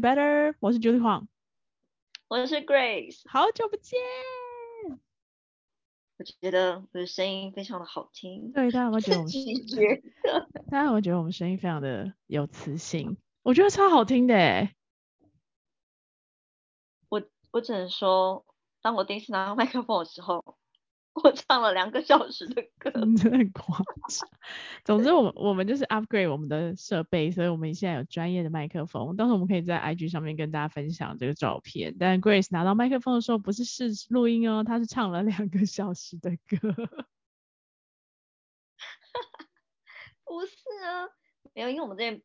You Better，我是 Julie Huang，我是 Grace，好久不见。我觉得我的声音非常的好听，对，大家有没有觉得我们？觉，大家有没有觉得我们声音非常的有磁性？我觉得超好听的诶。我我只能说，当我第一次拿到麦克风的时候。我唱了两个小时的歌，真的很夸张。总之，我们我们就是 upgrade 我们的设备，所以我们现在有专业的麦克风。到时候我们可以在 IG 上面跟大家分享这个照片。但 Grace 拿到麦克风的时候，不是试录音哦，他是唱了两个小时的歌。不是啊，没有，因为我们这边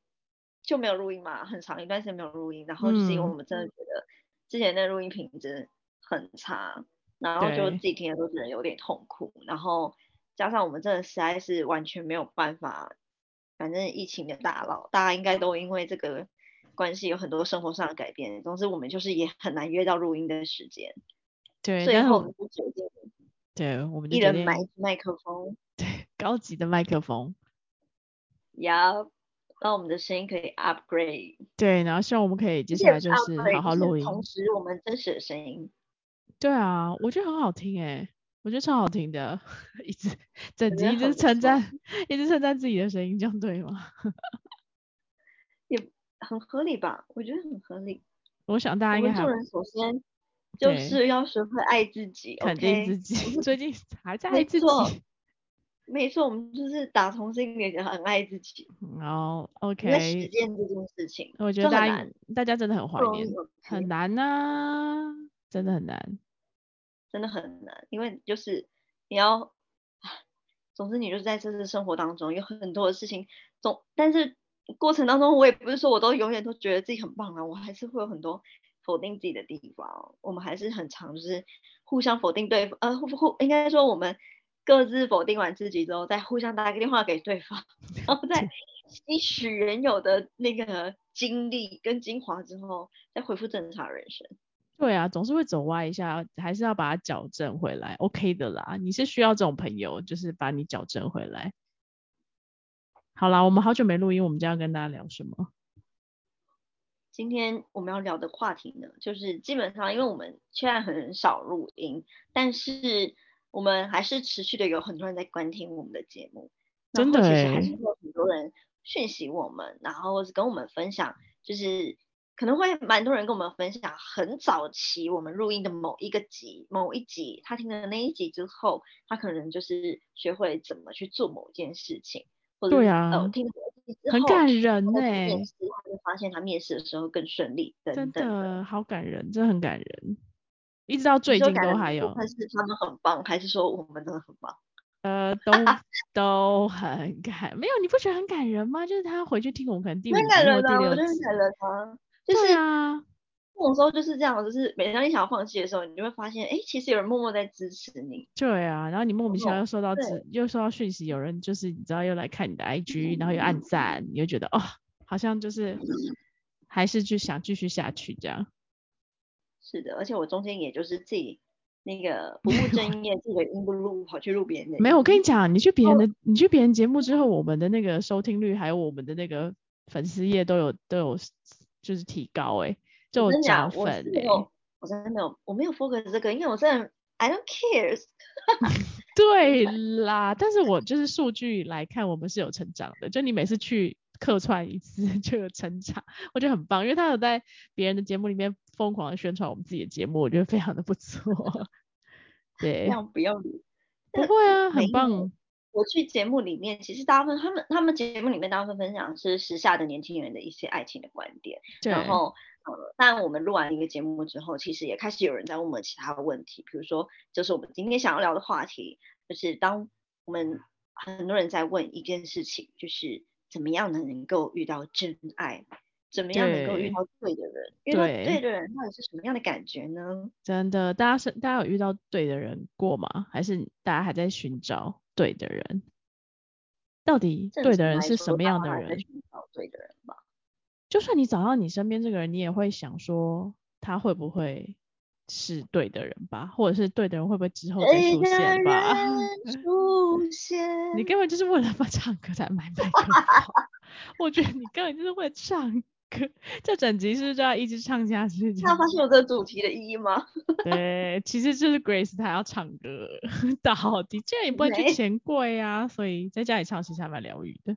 就没有录音嘛，很长一段时间没有录音，然后就是因为我们真的觉得之前的录音品质很差。然后就自己听的都觉得有点痛苦，然后加上我们真的实在是完全没有办法，反正疫情的大佬，大家应该都因为这个关系有很多生活上的改变。总之我们就是也很难约到录音的时间。对，最后我们就决定，对，我们一人买麦克风，对，高级的麦克风，要让我们的声音可以 upgrade。对，然后希望我们可以接下来就是好好录音，同时我们真实的声音。对啊，我觉得很好听哎，我觉得超好听的，一直整集一直称赞，一直称赞自己的声音，这样对吗？也很合理吧，我觉得很合理。我想大家应该做人首先 就是要学会爱自己，肯定自己。最近还在爱自己。没错，我们就是打从心里很爱自己。哦，OK。在实践这件事情，我觉得大家大家真的很怀念，很难呐，真的很难。真的很难，因为就是你要，总之你就是在这次生活当中有很多的事情，总但是过程当中我也不是说我都永远都觉得自己很棒啊，我还是会有很多否定自己的地方，我们还是很常就是互相否定对方，呃互互应该说我们各自否定完自己之后，再互相打个电话给对方，然后再吸取原有的那个经历跟精华之后，再恢复正常人生。对啊，总是会走歪一下，还是要把它矫正回来，OK 的啦。你是需要这种朋友，就是把你矫正回来。好啦，我们好久没录音，我们将要跟大家聊什么？今天我们要聊的话题呢，就是基本上因为我们现在很少录音，但是我们还是持续的有很多人在观听我们的节目，真的，其实还是有很多人讯息我们，然后或是跟我们分享，就是。可能会蛮多人跟我们分享，很早期我们录音的某一个集，某一集他听了那一集之后，他可能就是学会怎么去做某件事情，或者呃听了一集之后，很感人呢。面试他就发现他面试的时候更顺利，真的好感人，真的很感人。一直到最近都还有，但是他们很棒，还是说我们真的很棒？呃，都都很感，没有你不觉得很感人吗？就是他回去听我们可能第五集或第六集，我觉得很感人啊。就是啊，这种时候就是这样，就是每当你想要放弃的时候，你就会发现，哎，其实有人默默在支持你。对啊，然后你莫名其妙又收到支，又收到讯息，有人就是你知道又来看你的 IG，然后又按赞，你就觉得哦，好像就是还是就想继续下去这样。是的，而且我中间也就是自己那个不务正业，自己的音不录，跑去录别人的。没有，我跟你讲，你去别人的，你去别人节目之后，我们的那个收听率还有我们的那个粉丝页都有都有。就是提高哎，就加分哎！我真的没有，我没有 focus 这个，因为我真的 I don't care。对啦，但是我就是数据来看，我们是有成长的。就你每次去客串一次 就有成长，我觉得很棒，因为他有在别人的节目里面疯狂的宣传我们自己的节目，我觉得非常的不错。对，要不要脸？不会啊，很棒。我去节目里面，其实大部分他们他们节目里面大部分分享是时下的年轻人的一些爱情的观点。然后，呃，但我们录完一个节目之后，其实也开始有人在问我们其他的问题，比如说，就是我们今天想要聊的话题，就是当我们很多人在问一件事情，就是怎么样能够遇到真爱，怎么样能够遇到对的人，遇到对的人到底是什么样的感觉呢？真的，大家是大家有遇到对的人过吗？还是大家还在寻找？对的人，到底对的人是什么样的人？对的人吧。就算你找到你身边这个人，你也会想说他会不会是对的人吧？或者是对的人会不会之后再 出现吧？出现。你根本就是为了唱歌才买麦克风。我觉得你根本就是为了唱歌，这整集是不是就要一直唱下去？这样那发现有这个主题的意义吗？对，其实就是 Grace 她要唱歌，到底这样也不会去没钱柜啊，所以在家里唱其实还蛮疗愈的。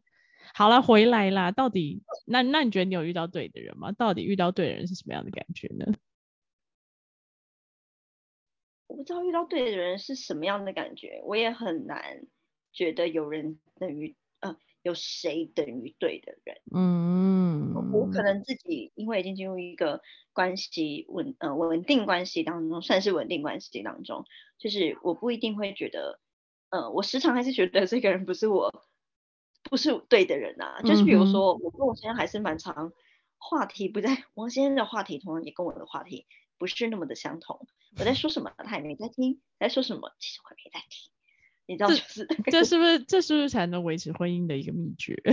好了，回来啦，到底那那你觉得你有遇到对的人吗？到底遇到对的人是什么样的感觉呢？我不知道遇到对的人是什么样的感觉，我也很难觉得有人等于呃有谁等于对的人。嗯，我可能自己因为已经进入一个关系稳呃稳定关系当中，算是稳定关系当中，就是我不一定会觉得，呃，我时常还是觉得这个人不是我不是对的人啊。就是比如说，我跟我先生还是蛮常话题不在，王先生的话题同样也跟我的话题不是那么的相同。我在说什么，他也没在听；在说什么，其实我也没在听。你知道，就是这是不是这是不是才能维持婚姻的一个秘诀？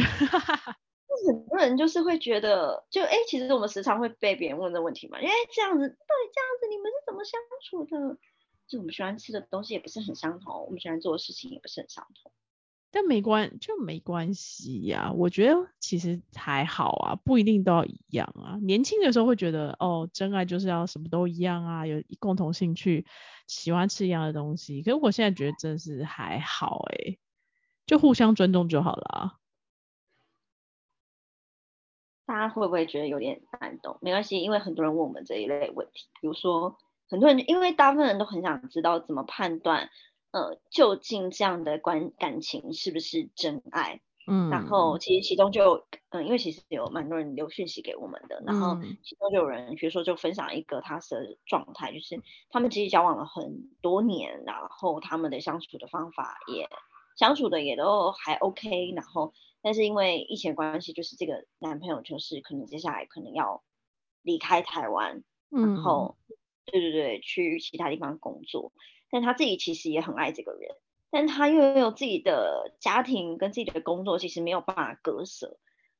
很多人就是会觉得，就哎、诶其实我们时常会被别人问的问题嘛，因为这样子，到底这样子你们是怎么相处的？就我们喜欢吃的东西也不是很相同，我们喜欢做的事情也不是很相同。但没关就没关系呀、我觉得其实还好啊，不一定都要一样啊。年轻的时候会觉得哦，真爱就是要什么都一样啊，有共同兴趣，喜欢吃一样的东西。可是我现在觉得真是还好诶、就互相尊重就好了啊。大家会不会觉得有点难懂？没关系，因为很多人问我们这一类问题，比如说很多人，因为大部分人都很想知道怎么判断，呃，究竟这样的关感情是不是真爱？嗯，然后其实其中就，嗯，因为其实有蛮多人留讯息给我们的，然后嗯。其中就有人，比如说就分享一个他的状态，就是他们其实交往了很多年，然后他们的相处的方法也相处的也都还 OK，然后但是因为疫情的关系，就是这个男朋友就是可能接下来可能要离开台湾，然嗯。后对对对，去其他地方工作，但他自己其实也很爱这个人。但他又有自己的家庭跟自己的工作，其实没有办法割舍。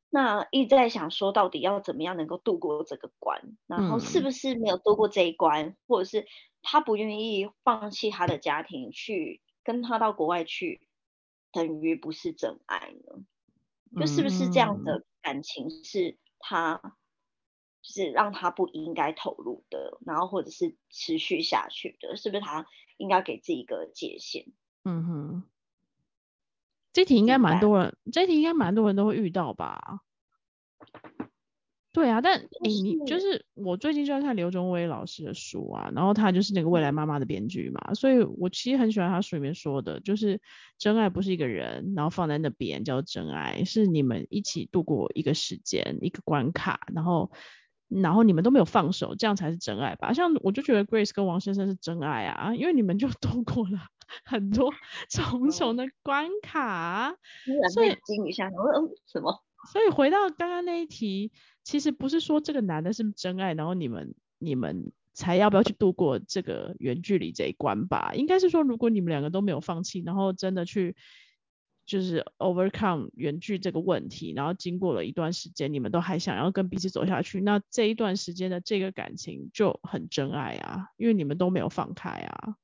那一直在想说，到底要怎么样能够度过这个关？然后是嗯不是没有度过这一关，或者是他不愿意放弃他的家庭，去跟他到国外去，等于不是真爱呢？就是不是这样嗯的感情是他就是让他不应该投入的，然后或者是持续下去的，是不是他应该给自己一个界限？嗯哼，这题应该蛮多人，这题应该蛮多人都会遇到吧？对啊，但诶、你就是我最近就在看刘忠威老师的书啊，然后他就是那个未来妈妈的编剧嘛，所以我其实很喜欢他书里面说的，就是真爱不是一个人，然后放在那边叫真爱，是你们一起度过一个时间、一个关卡，然后然后你们都没有放手，这样才是真爱吧？像我就觉得 Grace 跟王先生是真爱啊，因为你们就度过了 很多 重重的关卡所以惊一下，嗯什么？所以回到刚刚那一题，其实不是说这个男的是真爱，然后你们你们才要不要去度过这个远距离这一关吧？应该是说，如果你们两个都没有放弃，然后真的去就是 overcome 远距这个问题，然后经过了一段时间，你们都还想要跟彼此走下去，那这一段时间的这个感情就很真爱啊，因为你们都没有放开啊。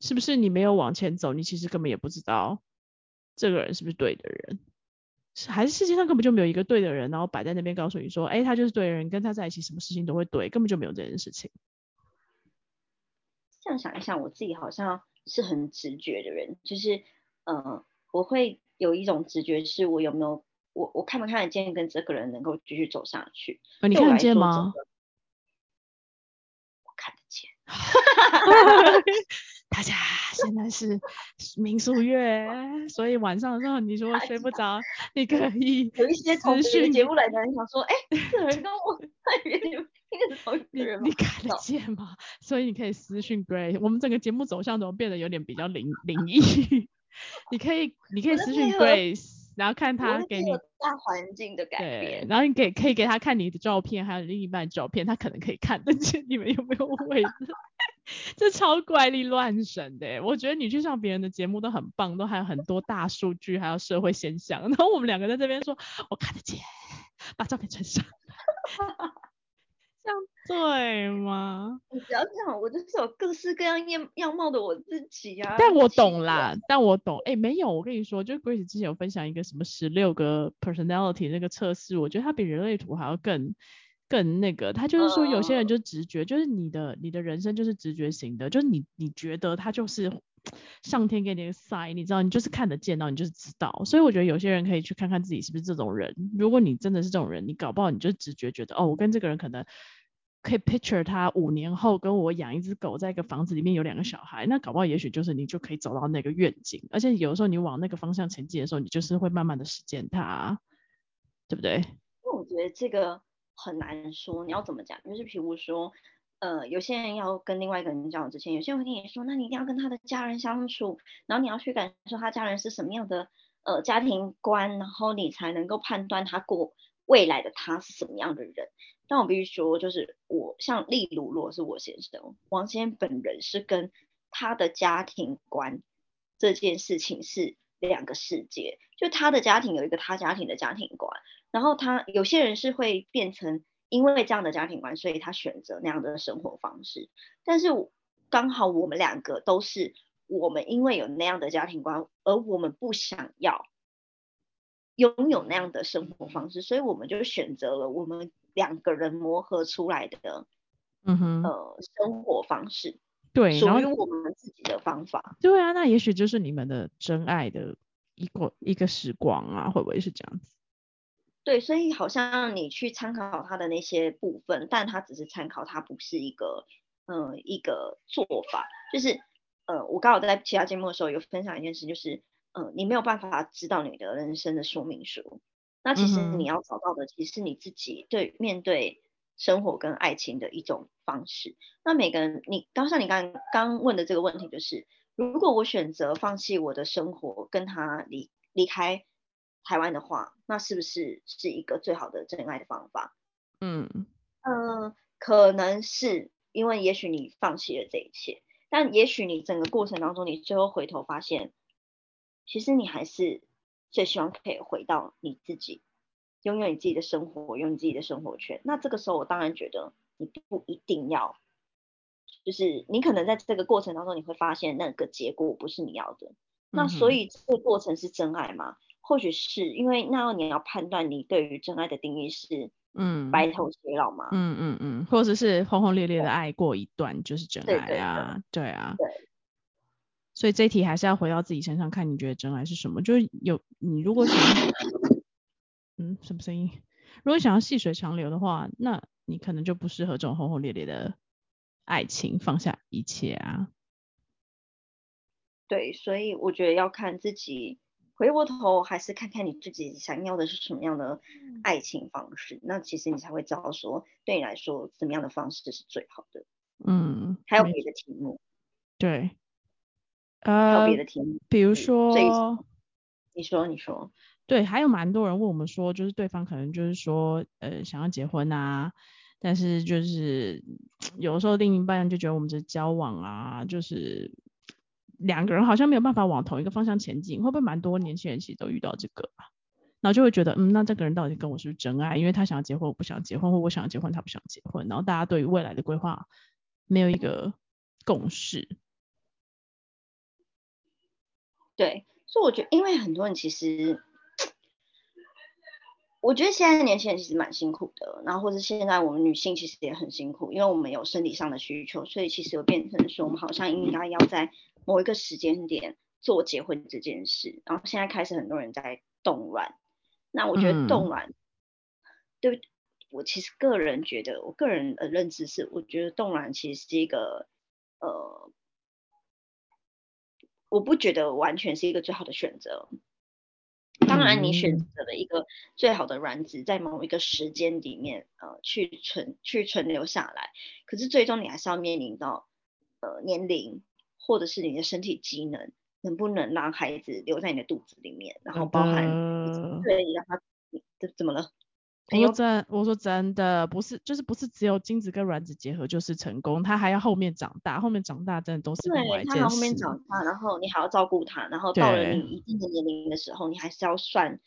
是不是你没有往前走，你其实根本也不知道这个人是不是对的人？是还是世界上根本就没有一个对的人，然后摆在那边告诉你说，哎，他就是对的人，跟他在一起什么事情都会对，根本就没有这件事情。这样想一想，我自己好像是很直觉的人，就是呃，我会有一种直觉，是我有没有我我看不看得见跟这个人能够继续走下去。呃，你看得见说吗？我看得见。大家现在是民宿月，所以晚上的时候你如果睡不着，你可以有一些从私别的讯节目来的人想说，哎、这人跟我 在别 你你？看得见吗？所以你可以私讯 Gray。我们整个节目走向怎么变得有点比较灵灵异？你可以你可以私讯 Grace，然后看他给你大环境的改对，变。然后你给可以给他看你的照片，还有另一半的照片，他可能可以看得见你们有没有位置。这超怪力乱神的欸，我觉得你去上别人的节目都很棒，都还有很多大数据，还有社会现象。然后我们两个在这边说，我看得见，把照片传上来。这样对吗？你不要这样，我就是有各式各样样样貌的我自己啊。但我懂啦，但我懂。哎、没有，我跟你说，就是 Grace 之前有分享一个什么十六个 personality 那个测试，我觉得它比人类图还要更更那个。他就是说，有些人嗯就直觉，就是你的你的人生就是直觉型的，就是你你觉得他就是上天给你的 sign，你知道，你就是看得见到，你就是知道。所以我觉得有些人可以去看看自己是不是这种人。如果你真的是这种人，你搞不好你就直觉觉得，哦，我跟这个人可能可以 picture 他五年后跟我养一只狗，在一个房子里面有两个小孩，那搞不好也许就是你就可以走到那个愿景，而且有的时候你往那个方向前进的时候，你就是会慢慢的实践它，对不对？因为我觉得这个很难说，你要怎么讲？就是比如说，呃，有些人要跟另外一个人交往之前，有些人会跟你说，那你一定要跟他的家人相处，然后你要去感受他家人是什么样的呃家庭观，然后你才能够判断他过未来的他是什么样的人。但我必须说，就是我像例如，如果是我先生王先生本人是跟他的家庭观这件事情是两个世界，就他的家庭有一个他家庭的家庭观。然后他有些人是会变成因为这样的家庭观，所以他选择那样的生活方式。但是刚好我们两个都是我们因为有那样的家庭观，而我们不想要拥有那样的生活方式，所以我们就选择了我们两个人磨合出来的嗯哼，呃生活方式，对，属于我们自己的方法。对啊，那也许就是你们的真爱的一个一个时光啊，会不会是这样子？对，所以好像你去参考他的那些部分，但他只是参考，它不是一个，嗯、一个做法。就是，呃，我刚好在其他节目的时候有分享一件事，就是，呃，你没有办法知道你的人生的说明书。那其实你要找到的，其实是你自己对面对生活跟爱情的一种方式。那每个人，你刚像你刚刚问的这个问题，就是如果我选择放弃我的生活，跟他离离开台湾的话，那是不是是一个最好的真爱的方法？嗯嗯，可能是因为也许你放弃了这一切，但也许你整个过程当中，你最后回头发现，其实你还是最希望可以回到你自己，拥有你自己的生活，拥有你自己的生活圈。那这个时候，我当然觉得你不一定要，就是你可能在这个过程当中，你会发现那个结果不是你要的。那所以这个过程是真爱吗？或许是因为那你要判断你对于真爱的定义是嗯白头偕老吗？嗯嗯嗯，或者是轰轰烈烈的爱过一段就是真爱啊，对啊。对所以这一题还是要回到自己身上看，你觉得真爱是什么？就是有你如果想要，嗯，什么声音？如果想要细水长流的话，那你可能就不适合这种轰轰烈烈的爱情，放下一切啊。对，所以我觉得要看自己，回过头还是看看你自己想要的是什么样的嗯。爱情方式，那其实你才会知道说，对你来说怎么样的方式是最好的。嗯，还有别的题目，对，还有呃别，的题目，比如最说，你说你说，对，还有蛮多人问我们说，就是对方可能就是说，呃，想要结婚啊，但是就是 有的时候另一半就觉得我们只是交往啊，就是两个人好像没有办法往同一个方向前进，会不会蛮多年轻人其实都遇到这个？然后就会觉得，嗯，那这个人到底跟我是不是真爱？因为他想要结婚，我不想结婚，或我想要结婚，他不想结婚，然后大家对于未来的规划没有一个共识。对，所以我觉得，因为很多人其实，我觉得现在年轻人其实蛮辛苦的，然后或者现在我们女性其实也很辛苦，因为我们有生理上的需求，所以其实有变成说，我们好像应该要在某一个时间点做结婚这件事，然后现在开始很多人在动乱，那我觉得嗯动乱，对不我其实个人觉得，我个人的认知是，我觉得动乱其实是一个，呃，我不觉得完全是一个最好的选择。当然，你选嗯择了一个最好的卵子，在某一个时间里面，呃，去存去存留下来。可是最终你还是要面临到，呃，年龄或者是你的身体机能，能不能让孩子留在你的肚子里面，然后包含的对让他怎怎么了？我说真，我说真的，不是，就是不是只有精子跟卵子结合就是成功，它还要后面长大，后面长大真的都是另外，一件他还后面。长大，然后你还要照顾他，然后到了你一定的年龄的时候，你还是要算。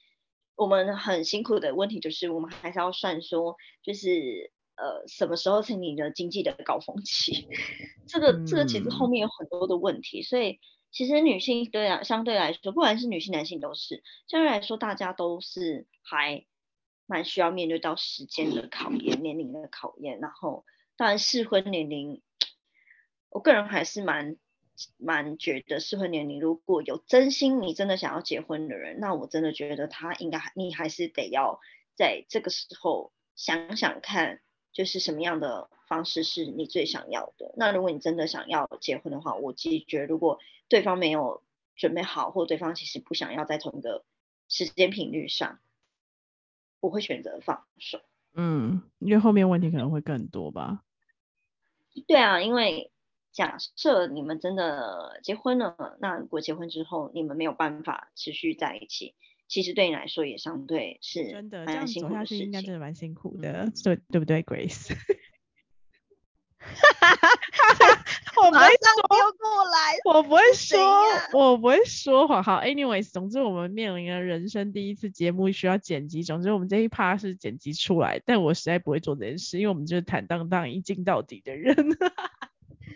我们很辛苦的问题就是，我们还是要算说，就是呃什么时候是你的经济的高峰期？这个这个其实后面有很多的问题，所以其实女性对啊相对来说，不管是女性男性都是相对来说，大家都是还蛮需要面对到时间的考验、年龄的考验，然后当然适婚年龄，我个人还是蛮。蛮觉得适婚年龄，如果有真心你真的想要结婚的人，那我真的觉得他应该你还是得要在这个时候想想看，就是什么样的方式是你最想要的。那如果你真的想要结婚的话，我其实觉得如果对方没有准备好，或对方其实不想要在同一个时间频率上，我会选择放手。嗯，因为后面问题可能会更多吧。对啊，因为。假设你们真的结婚了，那如果结婚之后你们没有办法持续在一起，其实对你来说也相对是真的这样走下去应该真的蛮辛苦的，对对不对，Grace？哈哈哈我不会说过来，我不会说，我不会说谎。好，anyways，总之我们面临了人生第一次节目需要剪辑，总之我们这一趴是剪辑出来，但我实在不会做这件事，因为我们就是坦荡荡一镜到底的人。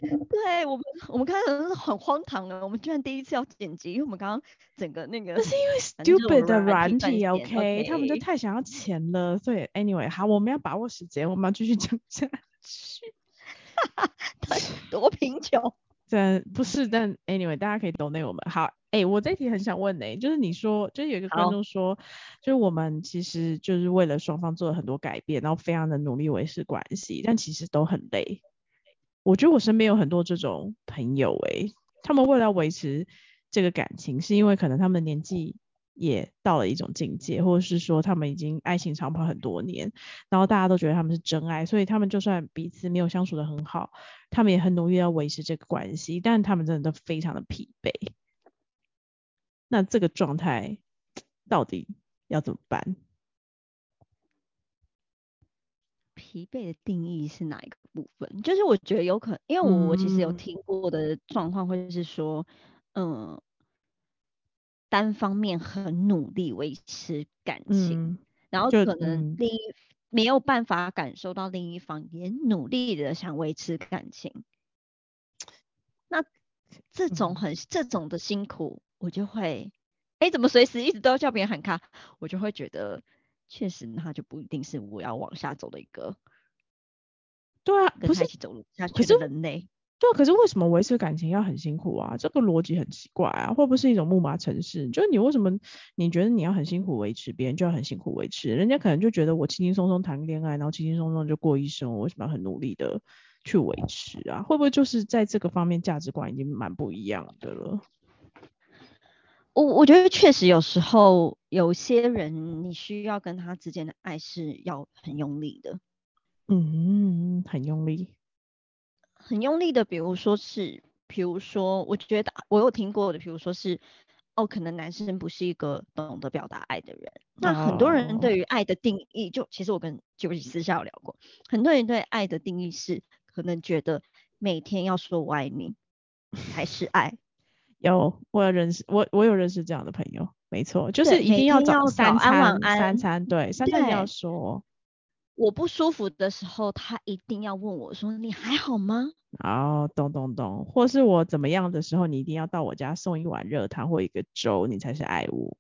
对我们，我们刚刚是很荒唐的，我们居然第一次要剪辑，因为我们刚刚整个那个，那是因为 stupid 的软体，OK，他们就。太想要钱了，所以 anyway，好，我们要把握时间，我们要继续讲下去，哈哈，多贫穷，真不是，但 anyway，大家可以懂那我们，好，哎，我这题很想问呢，就是你说，就是有一个观众说，就是我们其实就是为了双方做了很多改变，然后非常的努力维持关系，但其实都很累。我觉得我身边有很多这种朋友，诶，他们为了维持这个感情，是因为可能他们年纪也到了一种境界，或者是说他们已经爱情长跑很多年，然后大家都觉得他们是真爱，所以他们就算彼此没有相处的很好，他们也很努力要维持这个关系，但他们真的都非常的疲惫。那这个状态到底要怎么办？疲惫的定义是哪一个部分？就是我觉得有可能，因为我我其实有听过的状况，会是说，嗯，单方面很努力维持感情，然后可能另一没有办法感受到另一方也努力的想维持感情，那这种很这种的辛苦，我就会，哎，怎么随时一直都要叫别人喊卡，我就会觉得。确实，那就不一定是我要往下走的一个，对啊，跟他一起走路下去的人类。对啊，可是为什么维持感情要很辛苦啊？这个逻辑很奇怪啊，会不会是一种木马城市？就是你为什么你觉得你要很辛苦维持，别人就要很辛苦维持？人家可能就觉得我轻轻松松谈恋爱，然后轻轻松松就过一生，我为什么要很努力的去维持啊？会不会就是在这个方面价值观已经蛮不一样的了？我我觉得确实有时候有些人你需要跟他之间的爱是要很用力的，嗯，很用力，很用力的，比如说是，比如说我觉得我有听过的，比如说是，哦，可能男生不是一个懂得表达爱的人，那很多人对于爱的定义，就其实我跟九喜私下有聊过，很多人对爱的定义是，可能觉得每天要说我爱你才是爱。有，我有认识，我我有认识这样的朋友，没错，就是一定要早三餐，三餐对，三餐要说。我不舒服的时候，他一定要问我说：“你还好吗？”哦，懂懂懂，或是我怎么样的时候，你一定要到我家送一碗热汤或一个粥，你才是爱我。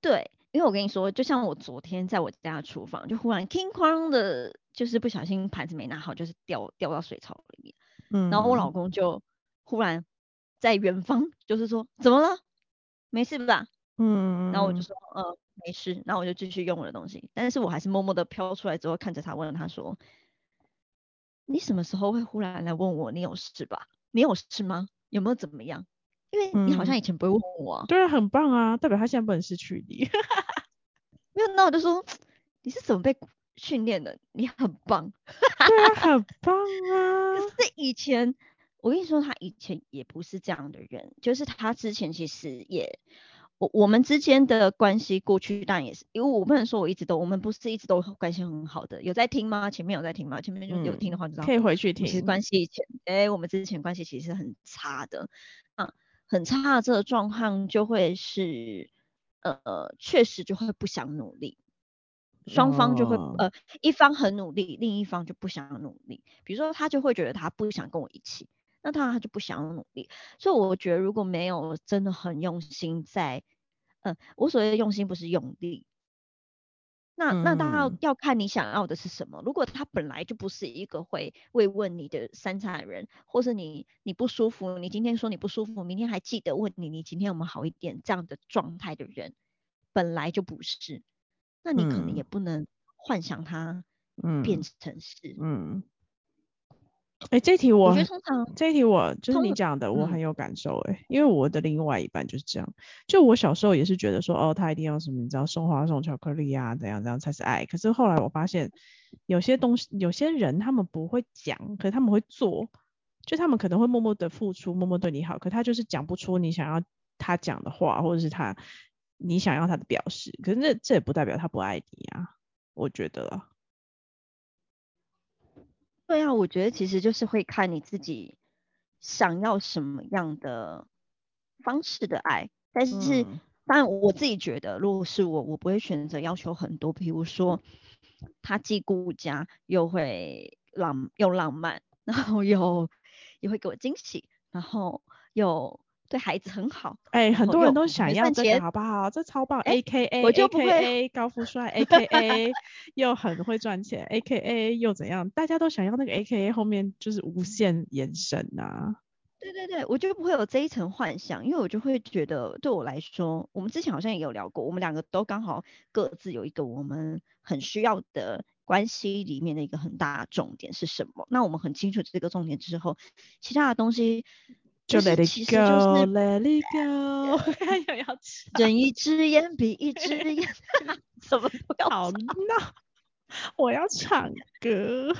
对，因为我跟你说，就像我昨天在我家厨房，就忽然 king 哐的，就是不小心盘子没拿好，就是掉掉到水槽里面，嗯，然后我老公就忽然。在远方，就是说怎么了？没事吧？嗯，然后我就说，呃，没事。然后我就继续用我的东西，但是我还是默默的飘出来之后，看着他问他说，你什么时候会忽然来问我，你有事吧？你有事吗？有没有怎么样？因为你好像以前不会问我。对啊，很棒啊，代表他现在不能失去你。没有，那我就说，你是怎么被训练的？你很棒。对啊，很棒啊。可是以前。我跟你说，他以前也不是这样的人，就是他之前其实也，我我们之间的关系过去但也是，因为我不能说我一直都，我们不是一直都关系很好的，有在听吗？前面有在听吗？前面就有听的话，你知道可以回去听。其实关系以前，哎，我们之前关系其实很差的，啊，很差的这个状况就会是，呃，确实就会不想努力。双方就会、哦呃一方很努力，另一方就不想努力。比如说他就会觉得他不想跟我一起，那当然他就不想努力。所以我觉得如果没有真的很用心在，嗯、我所谓的用心不是用力。那那当然嗯要看你想要的是什么。如果他本来就不是一个会慰问你的三餐人，或是你你不舒服，你今天说你不舒服，明天还记得问你你今天有没有好一点这样的状态的人，本来就不是，那你可能也嗯不能幻想他嗯变成是。嗯，哎、这题我我觉得通常这题我就是你讲的，我很嗯有感受哎、因为我的另外一半就是这样。就我小时候也是觉得说，哦，他一定要什么，你知道送花送巧克力啊，怎样怎样才是爱。可是后来我发现，有些东西，有些人他们不会讲，可是他们会做，就他们可能会默默的付出，默默对你好，可他就是讲不出你想要他讲的话，或者是他你想要他的表示。可是这这也不代表他不爱你啊，我觉得啦。对啊，我觉得其实就是会看你自己想要什么样的方式的爱，但是嗯。当然我自己觉得，如果是我，我不会选择要求很多，比如说他既顾家又会浪又浪漫，然后又也会给我惊喜，然后又对孩子很好，哎、很多人都想要这个，好不好？这超棒哎，A K A 我就不会高富帅，A K A 又很会赚钱，A K A 又怎样？大家都想要那个 A K A 后面就是无限延伸呐、对对对，我就不会有这一层幻想，因为我就会觉得，对我来说，我们之前好像也有聊过，我们两个都刚好各自有一个我们很需要的关系里面的一个很大的重点是什么。那我们很清楚这个重点之后，其他的东西就 Let it go，Let it go，又 要唱睁一只眼闭一只眼，怎么都要好闹，我要唱歌。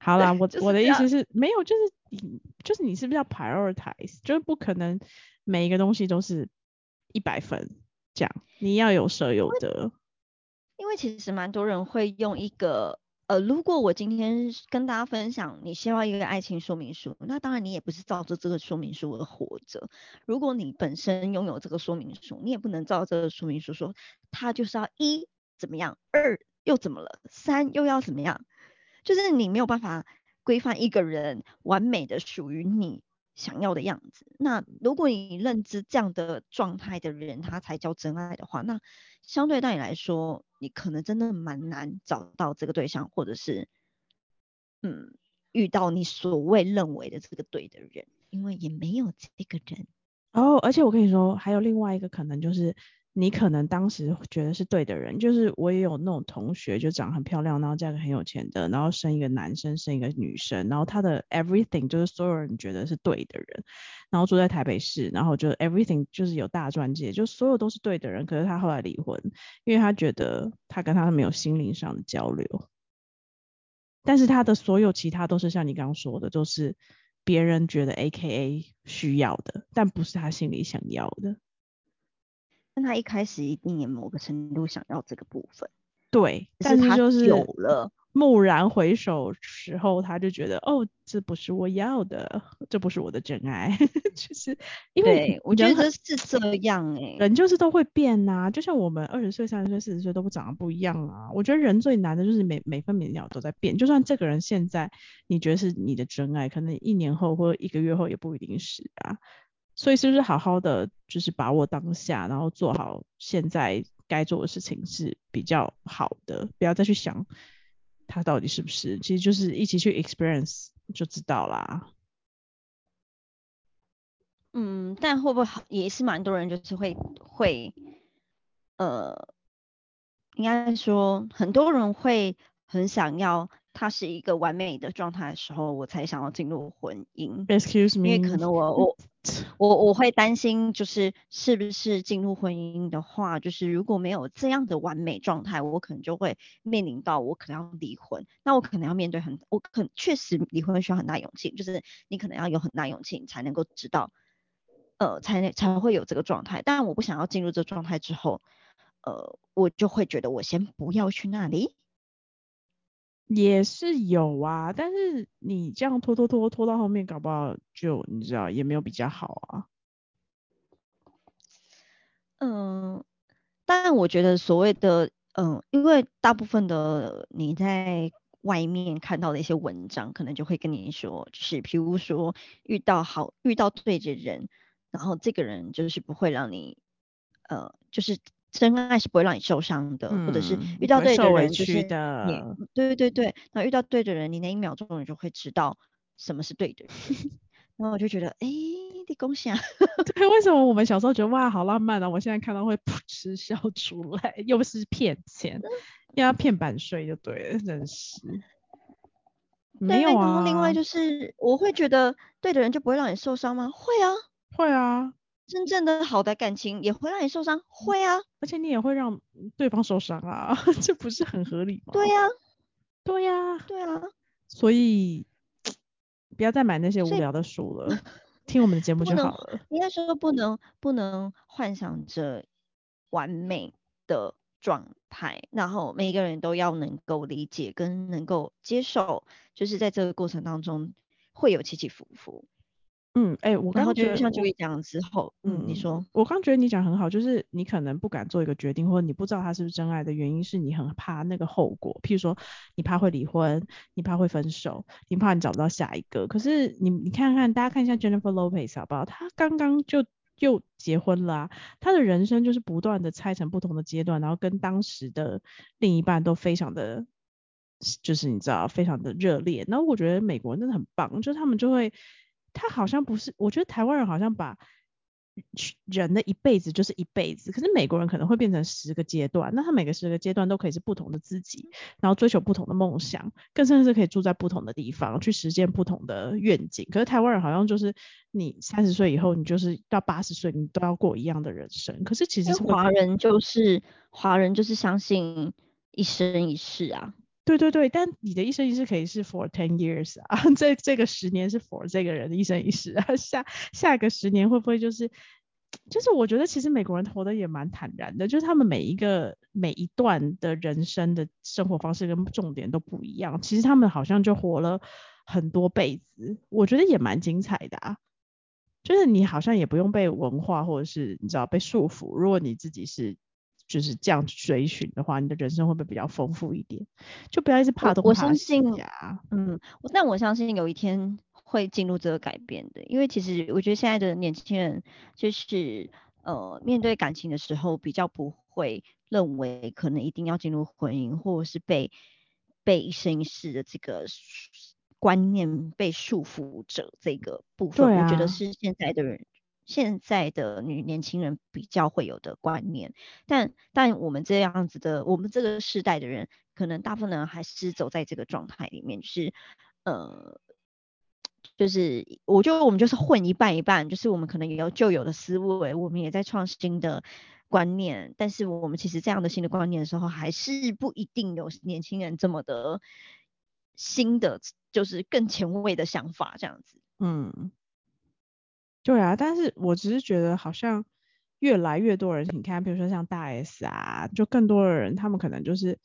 好啦，我就是我的意思是没有，就是你就是你是不是要 prioritize，就是不可能每一个东西都是一百分这样，你要有舍有得。因为其实蛮多人会用一个呃，如果我今天跟大家分享你需要一个爱情说明书，那当然你也不是照着这个说明书而活着。如果你本身拥有这个说明书，你也不能照这个说明书说，他就是要一怎么样，二又怎么了，三又要怎么样，就是你没有办法规范一个人完美的属于你想要的样子。那如果你认知这样的状态的人，他才叫真爱的话，那相对到你来说，你可能真的蛮难找到这个对象，或者是嗯遇到你所谓认为的这个对的人，因为也没有这个人。哦，而且我跟你说，还有另外一个可能就是，你可能当时觉得是对的人，就是我也有那种同学，就长很漂亮，然后嫁个很有钱的，然后生一个男生，生一个女生，然后他的 everything 就是所有人觉得是对的人，然后住在台北市，然后就 everything 就是有大钻戒，就所有都是对的人，可是他后来离婚，因为他觉得他跟他没有心灵上的交流，但是他的所有其他都是像你刚刚说的，都是别人觉得 A K A 需要的，但不是他心里想要的。但他一开始一定也某个程度想要这个部分，对，但是就是有了，蓦然回首时候，他就觉得哦，这不是我要的，这不是我的真爱，就是因为我觉得是这样哎、人就是都会变呐、就像我们二十岁、三十岁、四十岁都不长得不一样啊。我觉得人最难的就是每每分每秒都在变，就算这个人现在你觉得是你的真爱，可能一年后或者一个月后也不一定是啊。所以是不是好好的就是把握当下，然后做好现在该做的事情是比较好的，不要再去想他到底是不是，其实就是一起去 experience 就知道啦。嗯，但会不会好也是蛮多人就是会会，呃，应该说很多人会很想要他是一个完美的状态的时候，我才想要进入婚姻。Excuse me，为可能我我我我会担心，就是是不是进入婚姻的话，就是如果没有这样的完美状态，我可能就会面临到我可能要离婚，那我可能要面对很，我可确实离婚需要很大勇气，就是你可能要有很大勇气，你才能够知道，呃，才能才会有这个状态。但我不想要进入这状态之后，呃，我就会觉得我先不要去那里。也是有啊，但是你这样拖拖拖拖到后面，搞不好就你知道也没有比较好啊。嗯，但我觉得所谓的嗯，因为大部分的你在外面看到的一些文章，可能就会跟你说，就是比如说遇到好遇到对的人，然后这个人就是不会让你，呃，就是真爱是不会让你受伤的，或者是遇到对的人就是你，对对对对，那遇到对的人，你那一秒钟你就会知道什么是对的。然后我就觉得，哎，你恭喜啊！对，为什么我们小时候觉得哇好浪漫啊？我现在看到会噗嗤笑出来，又是骗钱，要骗版税就对了，真是。没有啊。然后另外就是，我会觉得对的人就不会让你受伤吗？会啊，会啊。真正的好的感情也会让你受伤，会啊。而且你也会让对方受伤啊，这不是很合理吗？对呀，对呀，对啊。所以。不要再买那些无聊的书了，听我们的节目就好了。应该说不能不能幻想着完美的状态，然后每一个人都要能够理解跟能够接受，就是在这个过程当中会有起起伏伏。嗯，哎，我刚觉得像 Joey 讲之后，嗯，你说，我刚觉得你讲很好，就是你可能不敢做一个决定，或者你不知道他是不是真爱的原因是你很怕那个后果，譬如说你怕会离婚，你怕会分手，你怕你找不到下一个。可是你你看看，大家看一下 Jennifer Lopez 好不好？她刚刚就又结婚了，她的人生就是不断的拆成不同的阶段，然后跟当时的另一半都非常的，就是你知道，非常的热烈。然后我觉得美国人真的很棒，就是他们就会。他好像不是，我觉得台湾人好像把人的一辈子就是一辈子，可是美国人可能会变成十个阶段，那他每个十个阶段都可以是不同的自己，然后追求不同的梦想，更甚至可以住在不同的地方去实现不同的愿景。可是台湾人好像就是你三十岁以后，你就是到八十岁，你都要过一样的人生。可是其实华人就是华人就是相信一生一世啊。对对对，但你的一生一世可以是 for ten years 啊，这这个十年是 for 这个人的一生一世啊，下下一个十年会不会就是，就是我觉得其实美国人活得也蛮坦然的，就是他们每一个每一段的人生的生活方式跟重点都不一样，其实他们好像就活了很多辈子，我觉得也蛮精彩的啊，就是你好像也不用被文化或者是你知道被束缚，如果你自己是。就是这样追寻的话，你的人生会不会比较丰富一点？就不要一直怕东怕西。我相信呀，嗯，但我相信有一天会进入这个改变的，因为其实我觉得现在的年轻人就是呃，面对感情的时候比较不会认为可能一定要进入婚姻，或者是被被一生一世的这个观念被束缚着这个部分。我觉得是现在的人。现在的女年轻人比较会有的观念，但但我们这样子的，我们这个世代的人，可能大部分人还是走在这个状态里面，就是呃，就是我觉得我们就是混一半一半，就是我们可能也有旧有的思维，我们也在创新的观念，但是我们其实这样的新的观念的时候，还是不一定有年轻人这么的新的，就是更前卫的想法这样子，嗯。对啊，但是我只是觉得好像越来越多人，你看，比如说像大 S 啊，就更多的人，他们可能就是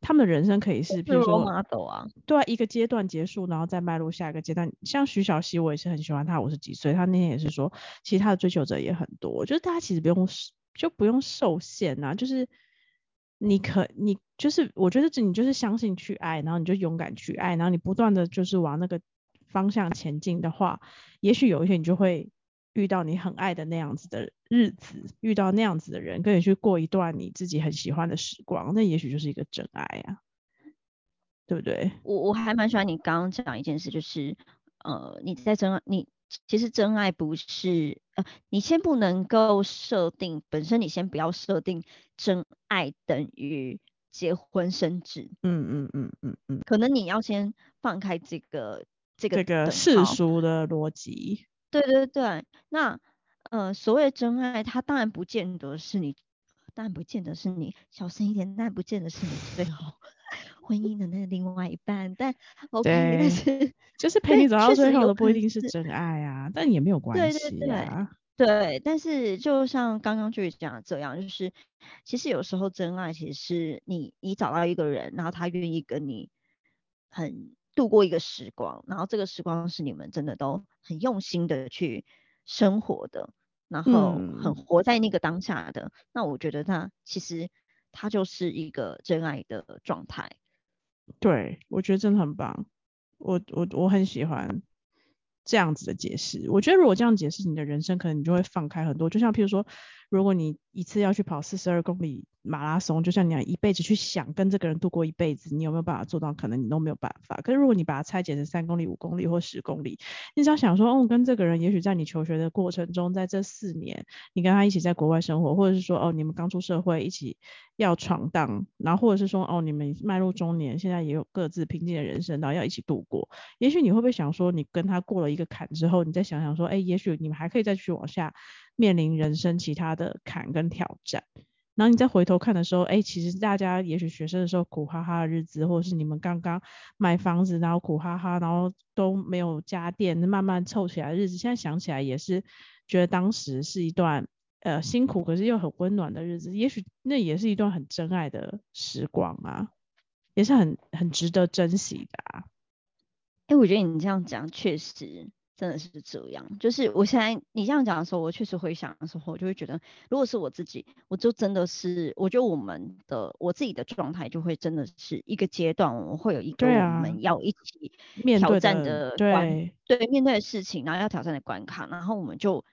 他们的人生可以是，比如说 model 啊，一个阶段结束，然后再迈入下一个阶段。像徐小溪，我也是很喜欢他，五十几岁，他那天也是说，其实他的追求者也很多，就是大家其实不用就不用受限啊，就是你可你就是我觉得你就是相信去爱，然后你就勇敢去爱，然后你不断的就是往那个方向前进的话，也许有一天你就会。遇到你很爱的那样子的日子，遇到那样子的人，跟你去过一段你自己很喜欢的时光，那也许就是一个真爱啊，对不对？我我还蛮喜欢你刚刚讲一件事，就是呃，你在真爱，你其实真爱不是呃，你先不能够设定，本身你先不要设定真爱等于结婚生子，嗯嗯嗯嗯嗯，可能你要先放开这个这个这个世俗的逻辑。对对对，那呃，所谓的真爱，它当然不见得是你，当然不见得是你，小声一点，当然不见得是你最后婚姻的那另外一半，但 OK，但是就是陪你走到最后的不一定是真爱啊，但也没有关系啊。对，但是就像刚刚就讲的这样，就是其实有时候真爱其实是你你找到一个人，然后他愿意跟你很。度过一个时光，然后这个时光是你们真的都很用心的去生活的，然后很活在那个当下的。那我觉得那其实它就是一个真爱的状态。对，我觉得真的很棒，我我我很喜欢这样子的解释。我觉得如果这样解释你的人生，可能你就会放开很多。就像譬如说，如果你一次要去跑四十二公里。马拉松就像你一辈子去想跟这个人度过一辈子，你有没有办法做到？可能你都没有办法。可是如果你把它拆解成三公里、五公里或十公里，你只要想说，哦，跟这个人，也许在你求学的过程中，在这四年，你跟他一起在国外生活，或者是说，哦，你们刚出社会一起要闯荡，然后或者是说，哦，你们迈入中年，现在也有各自平静的人生，然后要一起度过。也许你会不会想说，你跟他过了一个坎之后，你再想想说，哎，也许你们还可以再去往下面临人生其他的坎跟挑战。然后你再回头看的时候，哎，其实大家也许学生的时候苦哈哈的日子，或者是你们刚刚买房子，然后苦哈哈，然后都没有家电，慢慢凑起来的日子，现在想起来也是觉得当时是一段呃辛苦，可是又很温暖的日子。也许那也是一段很真爱的时光啊，也是很很值得珍惜的啊。哎，我觉得你这样讲确实。真的是这样，就是我现在你这样讲的时候，我确实回想的时候，我就会觉得，如果是我自己，我就真的是，我觉得我们的我自己的状态就会真的是一个阶段，我们会有一个我们要一起挑战的对对面对的事情，然后要挑战的关卡，然后我们就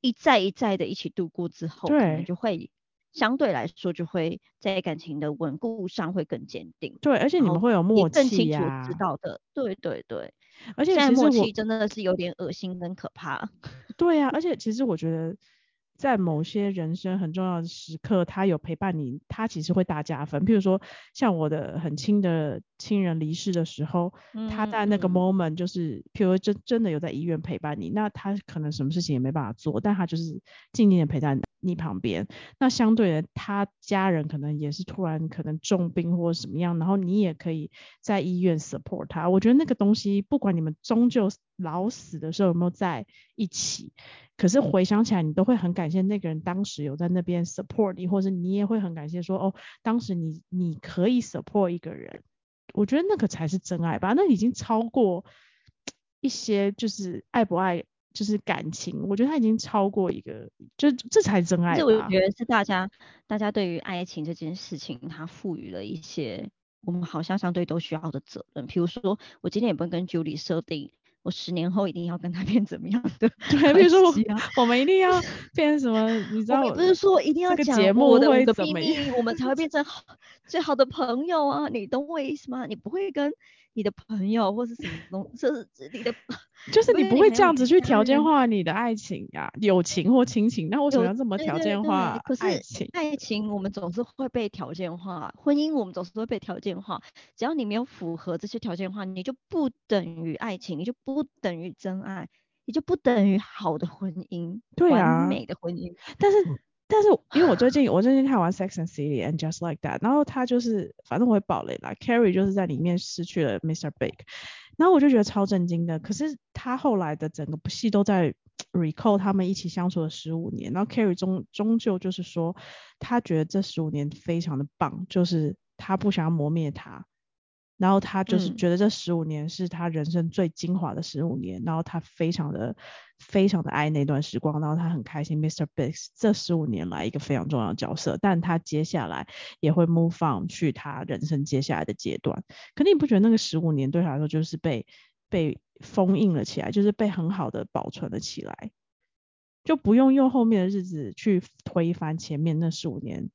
一再一再的一起度过之后，可能就会相对来说就会在感情的稳固上会更坚定。对，而且你们会有默契呀，知道的，对对对。而且其实我真的是有点恶心跟可怕。对呀，而且其实我觉得，在某些人生很重要的时刻，他有陪伴你，他其实会大加分。譬如说，像我的很亲的亲人离世的时候，他在那个 moment 就是，譬如真真的有在医院陪伴你，那他可能什么事情也没办法做，但他就是静静的陪在你旁边。那相对的，他家人可能也是突然可能重病或者什么样，然后你也可以在医院 support 他。我觉得那个东西，不管你们终究老死的时候有没有在一起，可是回想起来，你都会很感谢那个人当时有在那边 support 你，或者你也会很感谢说，哦，当时你你可以 support 一个人。我觉得那个才是真爱吧，那已经超过一些就是爱不爱，就是感情。我觉得他已经超过一个，就这才真爱。这我觉得是大家大家对于爱情这件事情，他赋予了一些我们好像相对都需要的责任。比如说，我今天也不会跟 Julie 设定。我十年后一定要跟他变怎么样的？对，比如说我我们一定要 变什么？你知道，不是说一定要讲节目的会怎么样，我们才会变成最好的朋友啊？你懂我意思吗？你不会跟。你的朋友或是什么东，就是你的，就是你不会这样子去条件化你的爱情呀，友情或亲情，那为什么要这么条件化爱情？爱情我们总是会被条件化，婚姻我们总是会被条件化。只要你没有符合这些条件化，你就不等于爱情，你就不等于真爱，你就不等于好的婚姻，对完美的婚姻。但是。但是因为我最近我最近看完《Sex and City》and Just Like That，然后他就是反正我会爆雷啦，Carrie 就是在里面失去了 Mr. Big，然后我就觉得超震惊的。可是他后来的整个部戏都在 recall 他们一起相处了十五年，然后 Carrie 终终究就是说，他觉得这十五年非常的棒，就是他不想要磨灭他。然后他就是觉得这十五年是他人生最精华的十五年，然后他非常的非常的爱那段时光，然后他很开心，Mr. Big 这十五年来一个非常重要的角色，但他接下来也会 move on 去他人生接下来的阶段。可你不觉得那个十五年对他来说就是被被封印了起来，就是被很好的保存了起来，就不用用后面的日子去推翻前面那十五年。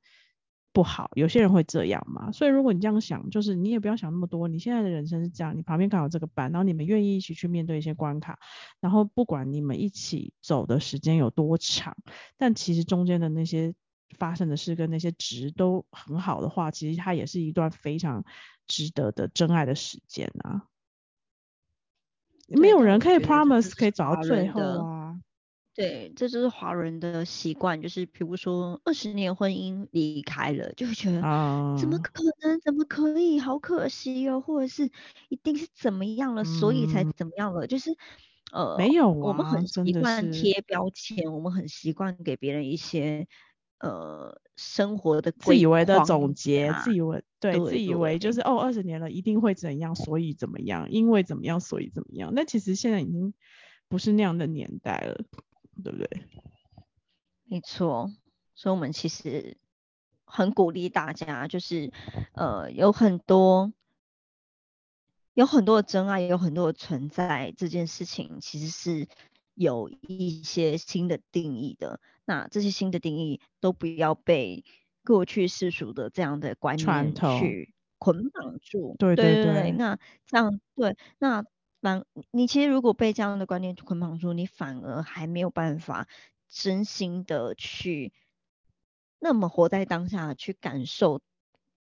不好，有些人会这样嘛，所以如果你这样想，就是你也不要想那么多。你现在的人生是这样，你旁边刚好这个班，然后你们愿意一起去面对一些关卡，然后不管你们一起走的时间有多长，但其实中间的那些发生的事跟那些值都很好的话，其实它也是一段非常值得的真爱的时间啊。没有人可以 promise 可以找到最后啊。对，这就是华人的习惯，就是比如说二十年婚姻离开了，就会觉得怎么可能，怎么可以，好可惜哦，或者是一定是怎么样了，所以才怎么样了，就是呃，没有，我们很习惯贴标签，我们很习惯给别人一些呃生活的自以为的总结，自以为对，自以为就。是哦，二十年了一定会怎样，所以怎么样，因为怎么样，所以怎么样，那其实现在已经不是那样的年代了。对不对？没错，所以我们其实很鼓励大家，就是呃有很多有很多的真爱，也有很多的存在，这件事情其实是有一些新的定义的。那这些新的定义都不要被过去世俗的这样的观念去捆绑住。对对对。那这样对，那反你其实如果被这样的观念捆绑住，你反而还没有办法真心的去那么活在当下，去感受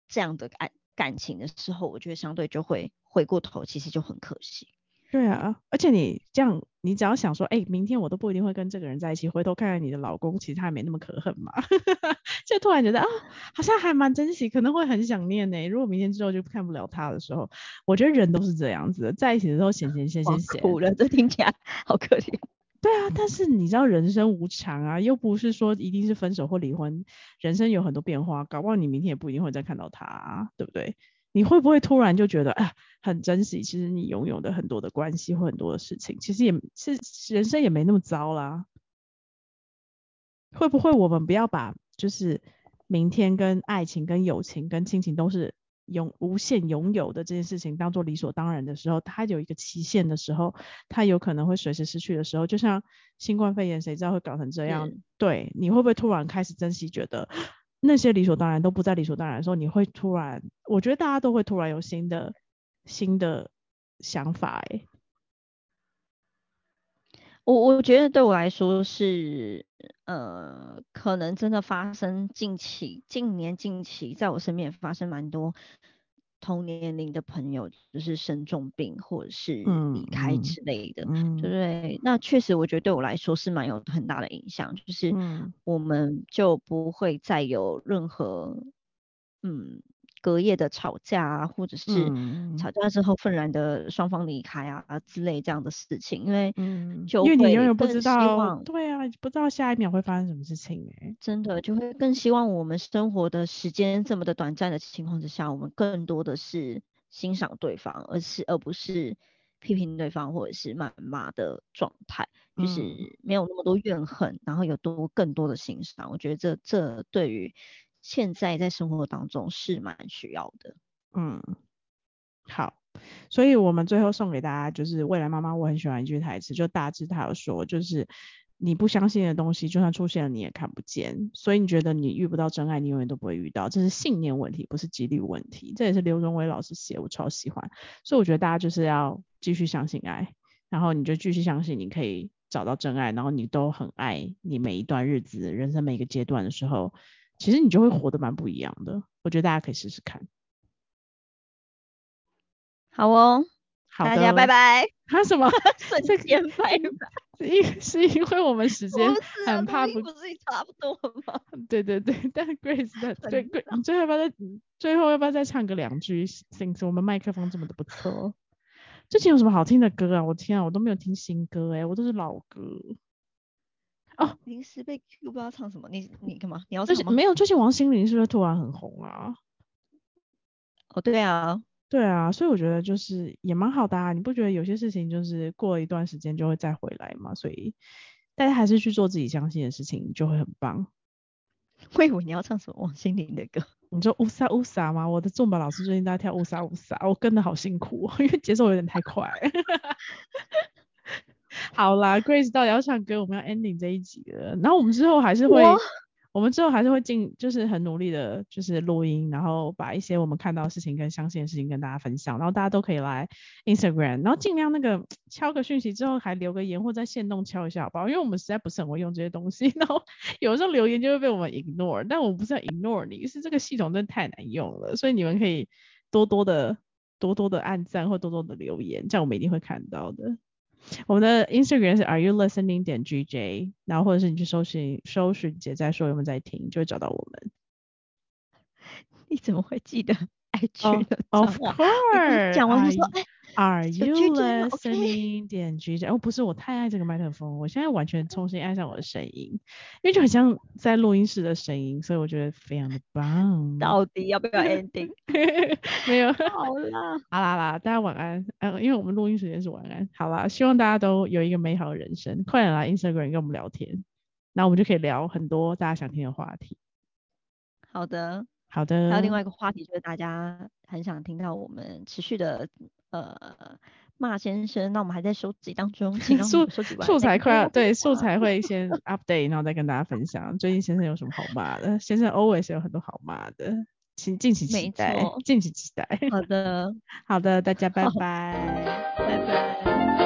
这样的爱感情的时候，我觉得相对就会回过头，其实就很可惜。对啊，而且你这样，你只要想说，哎，明天我都不一定会跟这个人在一起，回头看看你的老公，其实他也没那么可恨嘛，就突然觉得啊，好像还蛮珍惜，可能会很想念呢。如果明天之后就看不了他的时候，我觉得人都是这样子的，在一起的时候闲闲闲闲闲，苦了，这听起来好可怜。对啊，但是你知道人生无常啊，又不是说一定是分手或离婚，人生有很多变化，搞不好你明天也不一定会再看到他，对不对？你会不会突然就觉得啊，很珍惜？其实你拥有的很多的关系或很多的事情，其实也是人生也没那么糟啦。会不会我们不要把就是明天跟爱情、跟友情、跟亲情都是永无限拥有的这件事情当做理所当然的时候，它有一个期限的时候，它有可能会随时失去的时候，就像新冠肺炎，谁知道会搞成这样？对，你会不会突然开始珍惜，觉得？那些理所当然都不再理所当然的时候，你会突然，我觉得大家都会突然有新的新的想法哎。我我觉得对我来说是，呃，可能真的发生近期、近年、近期，在我身边发生蛮多。同年龄的朋友就是生重病或者是离开之类的，对不对？那确实我觉得对我来说是蛮有很大的影响，就是我们就不会再有任何嗯隔夜的吵架啊，或者是吵架之后愤然的双方离开啊之类这样的事情，因为就，因为你永远不知道，对啊，不知道下一秒会发生什么事情哎，真的就会更希望我们生活的时间这么的短暂的情况之下，我们更多的是欣赏对方，而是而不是批评对方或者是谩骂的状态，就是没有那么多怨恨，然后有多更多的欣赏。我觉得这这对于现在在生活当中是蛮需要的。嗯，好，所以我们最后送给大家就是未来妈妈，我很喜欢一句台词，就大致他有说，就是。你不相信的东西，就算出现了，你也看不见。所以你觉得你遇不到真爱，你永远都不会遇到，这是信念问题，不是几率问题。这也是刘荣伟老师写，我超喜欢。所以我觉得大家就是要继续相信爱，然后你就继续相信你可以找到真爱，然后你都很爱你每一段日子，人生每一个阶段的时候，其实你就会活得蛮不一样的。我觉得大家可以试试看。好哦，好大家拜拜。他什么？瞬间拜拜。因是因为我们时间很怕不，不是差不多吗？对对对，但 Grace 的对，你最后要不要再最后要不要再唱个两句？Since 我们麦克风这么的不错，最近有什么好听的歌啊？我天啊，我都没有听新歌哎，我都是老歌。哦，临时被 Q 不知道唱什么，你你干嘛？你要什么？没有，最近王心凌是不是突然很红啊？哦，对啊。对啊，所以我觉得就是也蛮好的啊，你不觉得有些事情就是过一段时间就会再回来吗？所以大家还是去做自己相信的事情，就会很棒。我以为你要唱什么王心凌的歌？你说乌撒乌撒吗？我的重宝老师最近在跳乌撒乌撒，我跟的好辛苦，因为节奏有点太快。好啦，Grace 到底要唱歌，我们要 ending 这一集了，然后我们之后还是会。我们之后还是会进，就是很努力的，就是录音，然后把一些我们看到的事情跟相信的事情跟大家分享，然后大家都可以来 Instagram，然后尽量那个敲个讯息之后还留个言或在线动敲一下好不好？因为我们实在不是很会用这些东西，然后有时候留言就会被我们 ignore，但我不是要 ignore 你，是这个系统真的太难用了，所以你们可以多多的多多的按赞或多多的留言，这样我们一定会看到的。我们的 Instagram 是 Are you listening 点 GJ，然后或者是你去搜寻搜寻姐在说有没有在听，就会找到我们。你怎么会记得 IG 的？Of course，讲完就说哎。Are you listening? 点 G J 哦，不是，我太爱这个麦克风，我现在完全重新爱上我的声音，因为就很像在录音室的声音，所以我觉得非常的棒。到底要不要 ending？没有。好啦，好啦啦，大家晚安。嗯，因为我们录音时间是晚安。好啦，希望大家都有一个美好的人生。快点来 Instagram 跟我们聊天，那我们就可以聊很多大家想听的话题。好的，好的。还有另外一个话题就是大家很想听到我们持续的呃骂先生，那我们还在收集当中，请让我素们收集完素材快要对素材会先 update，然后再跟大家分享最近先生有什么好骂的。先生 always 有很多好骂的，请敬请期没待错，敬请期待。好的，好的，大家拜好拜。拜拜。